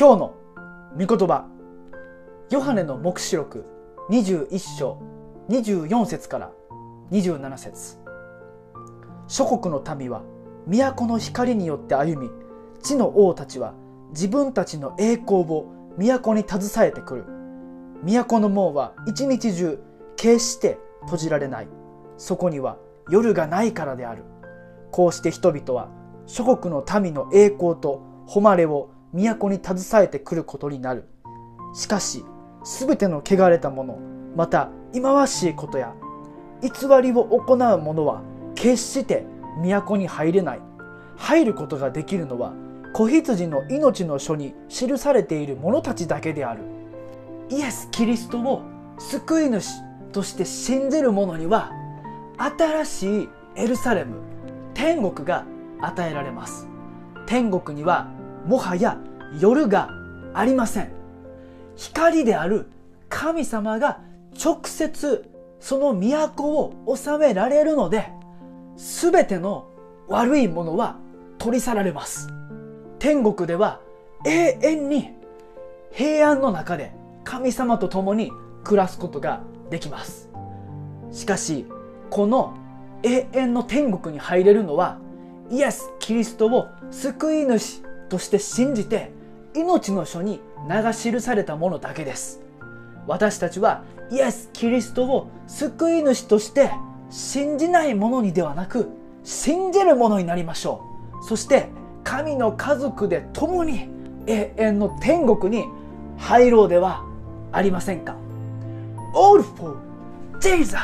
今日の御言葉ヨハネの黙示録21章24節から27節。諸国の民は都の光によって歩み地の王たちは自分たちの栄光を都に携えてくる。都の門は一日中決して閉じられない。そこには夜がないからである。こうして人々は諸国の民の栄光と誉れを都に携えてくることになる。しかし全ての汚れた者また忌まわしいことや偽りを行う者は決して都に入れない。入ることができるのは子羊の命の書に記されている者たちだけである。イエス・キリストを救い主として信じる者には新しいエルサレム天国が与えられます。天国にはもはや夜がありません。光である神様が直接その都を治められるので全ての悪いものは取り去られます。天国では永遠に平安の中で神様と共に暮らすことができます。しかしこの永遠の天国に入れるのはイエス・キリストを救い主として信じて命の書に名が記されたものだけです。私たちはイエス・キリストを救い主として信じない者にではなく信じる者になりましょう。そして神の家族で共に永遠の天国に入ろうではありませんか。All for Jesus!